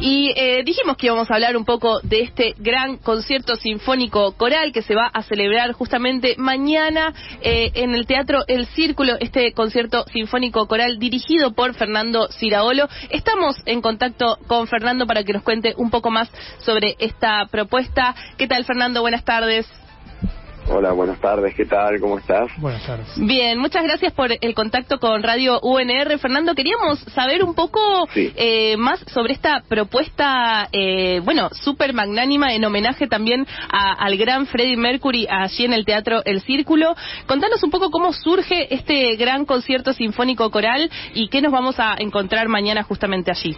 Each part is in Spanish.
Y eh, dijimos que íbamos a hablar un poco de este gran concierto sinfónico coral que se va a celebrar justamente mañana eh, en el Teatro El Círculo, este concierto sinfónico coral dirigido por Fernando Ciraolo. Estamos en contacto con Fernando para que nos cuente un poco más sobre esta propuesta. ¿Qué tal, Fernando? Buenas tardes. Hola, buenas tardes, ¿qué tal? ¿Cómo estás? Buenas tardes. Bien, muchas gracias por el contacto con Radio UNR. Fernando, queríamos saber un poco eh, más sobre esta propuesta, eh, bueno, súper magnánima en homenaje también al gran Freddie Mercury allí en el Teatro El Círculo. Contanos un poco cómo surge este gran concierto sinfónico coral y qué nos vamos a encontrar mañana justamente allí.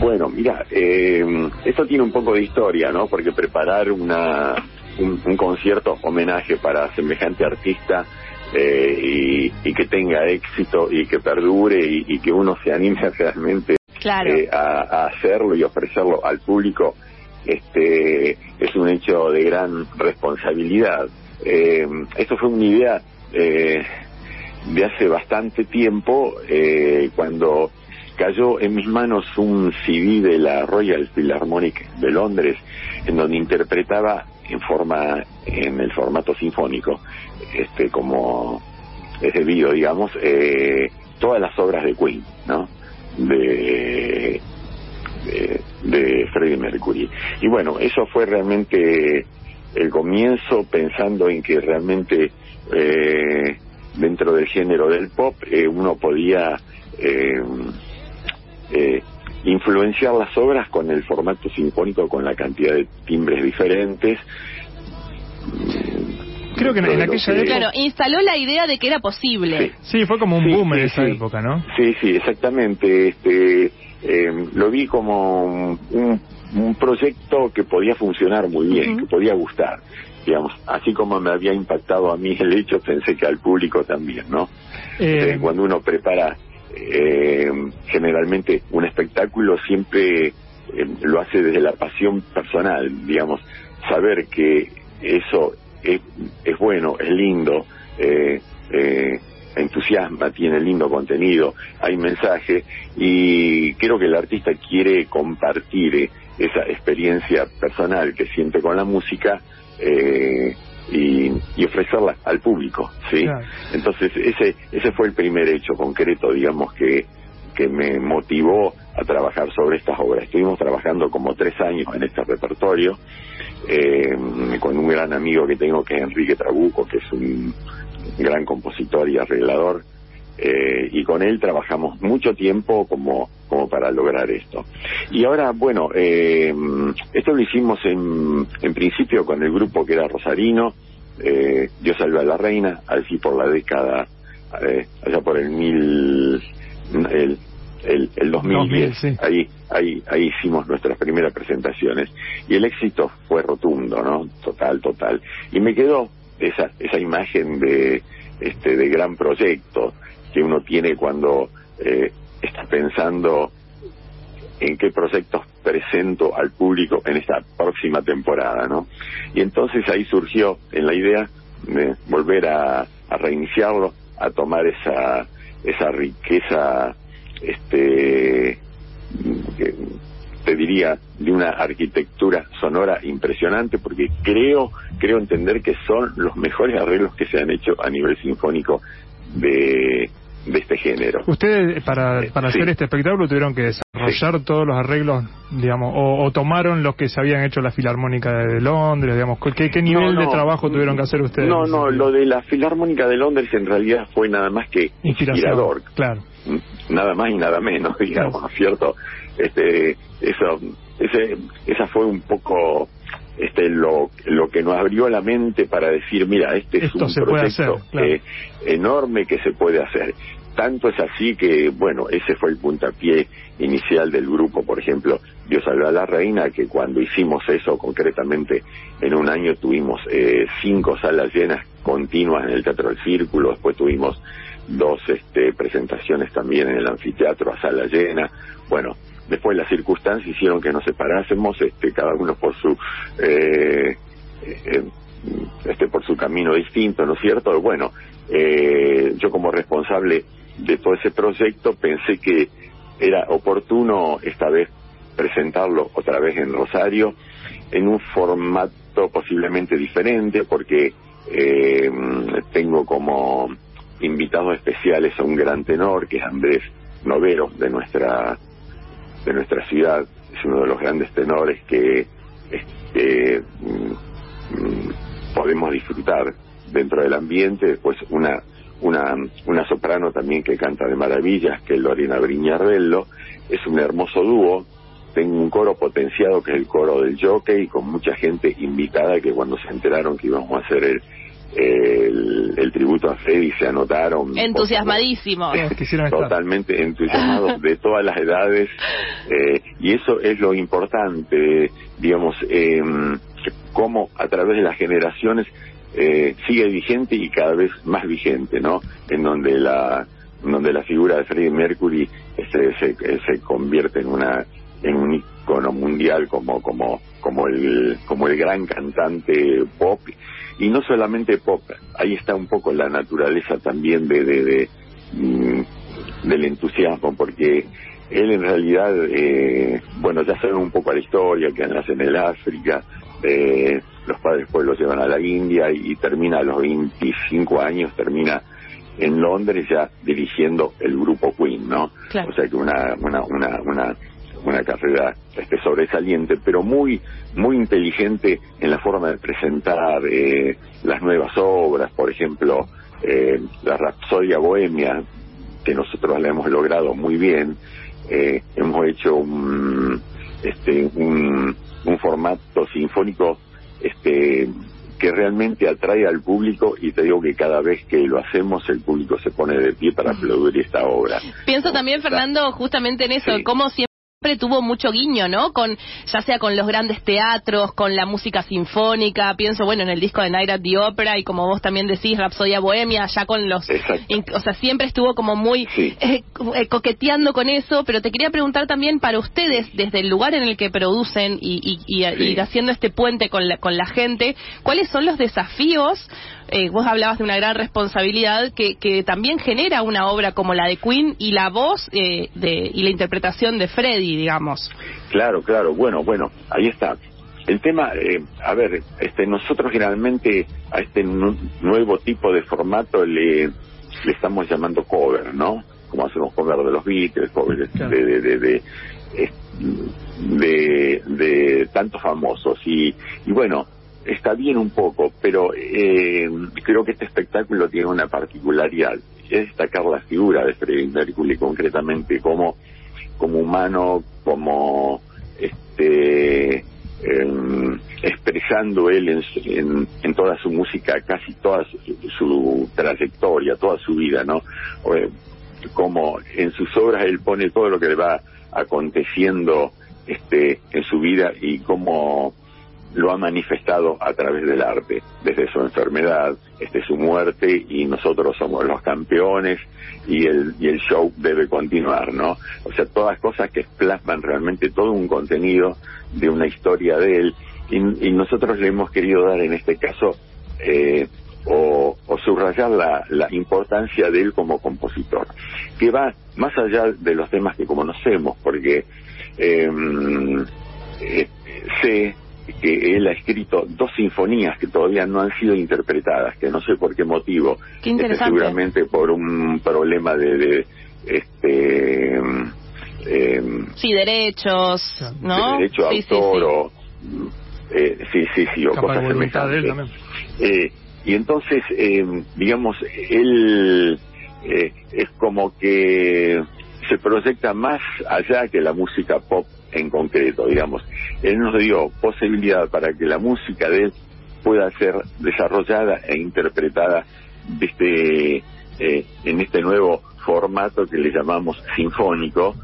Bueno, mira, eh, esto tiene un poco de historia, ¿no? Porque preparar una un, concierto homenaje para semejante artista eh, y, que tenga éxito y que perdure y, que uno se anime realmente eh, a, hacerlo y ofrecerlo al público este es un hecho de gran responsabilidad. Eh, esto fue una idea eh, de hace bastante tiempo cuando cayó en mis manos un CD de la Royal Philharmonic de Londres en donde interpretaba en forma en el formato sinfónico este como es debido digamos eh, todas las obras de Queen no de, de Freddie Mercury. Y bueno eso fue realmente el comienzo pensando en que realmente eh, dentro del género del pop eh, uno podía influenciar las obras con el formato sinfónico, con la cantidad de timbres diferentes. Creo que en, aquella época... Claro, instaló la idea de que era posible. Sí, fue como un boom en esa época, ¿no? Sí, sí, exactamente. Este, eh, lo vi como un, un, proyecto que podía funcionar muy bien, que podía gustar. Digamos, así como me había impactado a mí el hecho, pensé que al público también, ¿no? Eh, eh cuando uno prepara eh, generalmente un espectáculo siempre eh, lo hace desde la pasión personal, digamos, saber que eso es, es bueno, es lindo, eh, eh, entusiasma, tiene lindo contenido, hay mensaje y creo que el artista quiere compartir esa experiencia personal que siente con la música eh, y, y ofrecerla al público, ¿sí? Entonces ese ese fue el primer hecho concreto, digamos que que me motivó a trabajar sobre estas obras. Estuvimos trabajando como tres años en este repertorio eh, con un gran amigo que tengo que es Enrique Trabuco, que es un gran compositor y arreglador eh, y con él trabajamos mucho tiempo como, como para lograr esto. Y ahora, bueno, eh, esto lo hicimos en, en principio con el grupo que era Rosarino, eh, Dios salve a la reina, así por la década, eh, allá por el mil, el, el, el 2010, ahí, ahí, ahí hicimos nuestras primeras presentaciones y el éxito fue rotundo, ¿no? Total, total. Y me quedó esa, esa imagen de, este, de gran proyecto, que uno tiene cuando eh, está pensando en qué proyectos presento al público en esta próxima temporada, ¿no? Y entonces ahí surgió en la idea de volver a, reiniciarlo, a tomar esa esa riqueza, este, te diría, de una arquitectura sonora impresionante, porque creo creo entender que son los mejores arreglos que se han hecho a nivel sinfónico de de este género. Ustedes, para, eh, para hacer este espectáculo, tuvieron que desarrollar todos los arreglos, digamos, o, tomaron los que se habían hecho la Filarmónica de Londres, digamos, ¿qué, qué nivel de trabajo tuvieron que hacer ustedes? No, no, lo de la Filarmónica de Londres en realidad fue nada más que inspirador. Claro. Nada más y nada menos, digamos, ¿cierto? Este, eso, ese, esa fue un poco este lo, lo que nos abrió la mente para decir, mira, este es un proyecto eh, enorme que se puede hacer. Tanto es así que, bueno, ese fue el puntapié inicial del grupo, por ejemplo, Dios salve a la reina, que cuando hicimos eso concretamente en un año tuvimos eh, cinco salas llenas continuas en el Teatro del Círculo, después tuvimos dos este, presentaciones también en el anfiteatro a sala llena, bueno, después las circunstancias hicieron que nos separásemos, este, cada uno por su eh, eh, este por su camino distinto, ¿no es cierto? Bueno, eh, yo como responsable de todo ese proyecto pensé que era oportuno esta vez presentarlo otra vez en Rosario en un formato posiblemente diferente porque eh, tengo como invitados especiales a un gran tenor que es Andrés Novero de nuestra de nuestra ciudad es uno de los grandes tenores que este, mm, mm, podemos disfrutar dentro del ambiente después una una, una soprano también que canta de maravillas, que es Lorena Briñardello. Es un hermoso dúo. Tengo un coro potenciado que es el coro del jockey, con mucha gente invitada que cuando se enteraron que íbamos a hacer el, el, tributo a Freddy se anotaron. Entusiasmadísimos. Totalmente entusiasmados de todas las edades. Eh, y eso es lo importante, digamos, eh, cómo a través de las generaciones eh, sigue vigente y cada vez más vigente, ¿no? En donde la donde la figura de Freddie Mercury se, se, se convierte en una en un icono mundial como como como el como el gran cantante pop y no solamente pop ahí está un poco la naturaleza también de, de, de mm, del entusiasmo porque él en realidad eh, bueno ya saben un poco la historia que nace en el África eh, los padres pues lo llevan a la India y, termina a los 25 años, termina en Londres ya dirigiendo el grupo Queen, ¿no? O sea que una, una, una, una, una carrera este, sobresaliente, pero muy, muy inteligente en la forma de presentar eh, las nuevas obras, por ejemplo, eh, la Rapsodia Bohemia, que nosotros la hemos logrado muy bien, eh, hemos hecho un, este, un, un formato sinfónico este que realmente atrae al público y te digo que cada vez que lo hacemos el público se pone de pie para aplaudir esta obra. Pienso también, Fernando, justamente en eso, cómo siempre tuvo mucho guiño, ¿no? Con ya sea con los grandes teatros, con la música sinfónica, pienso bueno en el disco de Night at the Opera y como vos también decís Rapsodia Bohemia, ya con los o sea, siempre estuvo como muy eh, eh, coqueteando con eso, pero te quería preguntar también para ustedes desde el lugar en el que producen y, y, haciendo este puente con la, con la gente, ¿cuáles son los desafíos eh, vos hablabas de una gran responsabilidad que, que, también genera una obra como la de Queen y la voz eh, de, y la interpretación de Freddy, digamos. Claro, claro, bueno, bueno, ahí está. El tema, eh, a ver, este, nosotros generalmente a este nuevo tipo de formato le, le estamos llamando cover, ¿no? Como hacemos cover de los Beatles, cover de, de, de, de, de, de tantos famosos. Y, y bueno, está bien un poco, pero eh, creo que este espectáculo tiene una particularidad, es destacar la figura de Freddie Mercury concretamente como, como humano, como este em, expresando él en, en, toda su música, casi toda su, trayectoria, toda su vida, ¿no? Eh, como en sus obras él pone todo lo que le va aconteciendo este en su vida y cómo lo ha manifestado a través del arte, desde su enfermedad, este su muerte y nosotros somos los campeones y el y el show debe continuar, ¿no? O sea, todas cosas que plasman realmente todo un contenido de una historia de él y, nosotros le hemos querido dar en este caso eh, o, subrayar la, la importancia de él como compositor, que va más allá de los temas que conocemos, porque eh, eh, sé que él ha escrito dos sinfonías que todavía no han sido interpretadas, que no sé por qué motivo. Qué este, seguramente por un problema de, este eh, sí derechos, ¿no? De derecho sí, autor o eh, sí sí sí o cosas semejantes. Eh, y entonces, eh, digamos, él eh, es como que se proyecta más allá que la música pop en concreto, digamos. Él nos dio posibilidad para que la música de él pueda ser desarrollada e interpretada este, eh, en este nuevo formato que le llamamos sinfónico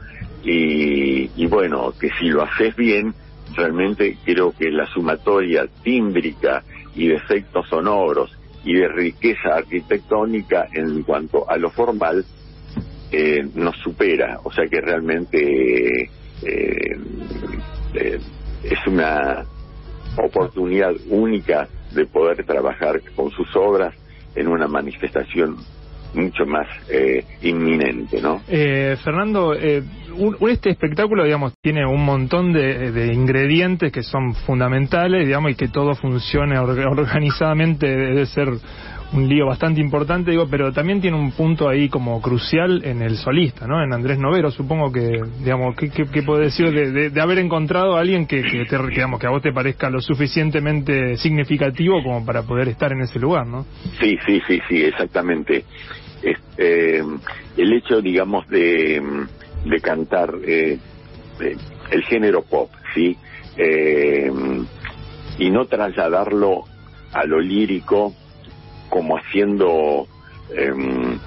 y, y bueno, que si lo haces bien, realmente creo que la sumatoria tímbrica y de efectos sonoros y de riqueza arquitectónica en cuanto a lo formal eh, nos supera, o sea que realmente eh, es una oportunidad única de poder trabajar con sus obras en una manifestación mucho más eh, inminente, ¿no? Eh, Fernando, eh, este espectáculo, digamos, tiene un montón de, ingredientes que son fundamentales, digamos, y que todo funcione organizadamente debe ser un lío bastante importante, digo, pero también tiene un punto ahí como crucial en el solista, ¿no? En Andrés Novero, supongo que, digamos, ¿qué, qué, puede decir de, haber encontrado a alguien que, que, te, digamos, que a vos te parezca lo suficientemente significativo como para poder estar en ese lugar, ¿no? Sí, sí, sí, sí, exactamente. Este, el hecho, digamos, de, de cantar eh, eh, el género pop, ¿sí? Eh, y no trasladarlo a lo lírico como haciendo em,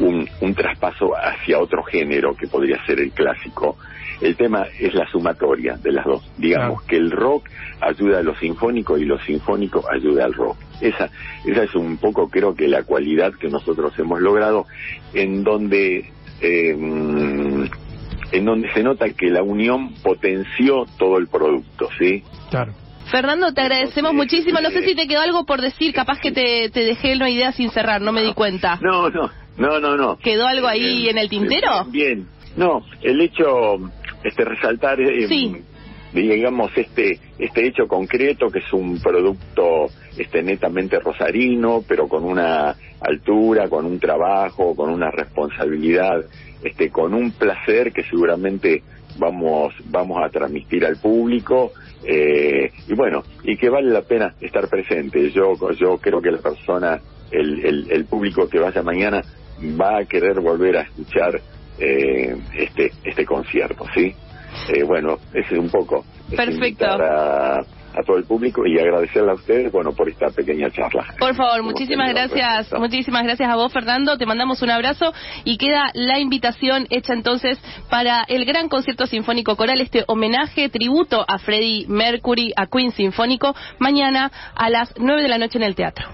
un, un, traspaso hacia otro género que podría ser el clásico. El tema es la sumatoria de las dos. Digamos que el rock ayuda a lo sinfónico y lo sinfónico ayuda al rock. Esa, esa es un poco creo que la cualidad que nosotros hemos logrado en donde em, en donde se nota que la unión potenció todo el producto, ¿sí? Claro. Fernando, te agradecemos muchísimo. No sé si te quedó algo por decir, capaz que te, te dejé una idea sin cerrar, no me di cuenta. No, no, no, no, no. ¿Quedó algo ahí en el tintero? Bien, no, el hecho, este, resaltar, eh, sí. digamos, este, este hecho concreto que es un producto, este, netamente rosarino, pero con una altura, con un trabajo, con una responsabilidad, este, con un placer que seguramente vamos, vamos a transmitir al público eh, y bueno, y que vale la pena estar presente. Yo, yo creo que la persona, el, el, el público que vaya mañana va a querer volver a escuchar eh, este, este concierto, ¿sí? Eh, bueno, ese es un poco. Perfecto a todo el público y agradecerle a ustedes, bueno, por esta pequeña charla. Por favor, muchísimas gracias, muchísimas gracias a vos, Fernando. Te mandamos un abrazo y queda la invitación hecha entonces para el gran concierto sinfónico coral, este homenaje, tributo a Freddie Mercury, a Queen Sinfónico, mañana a las 9 de la noche en el teatro.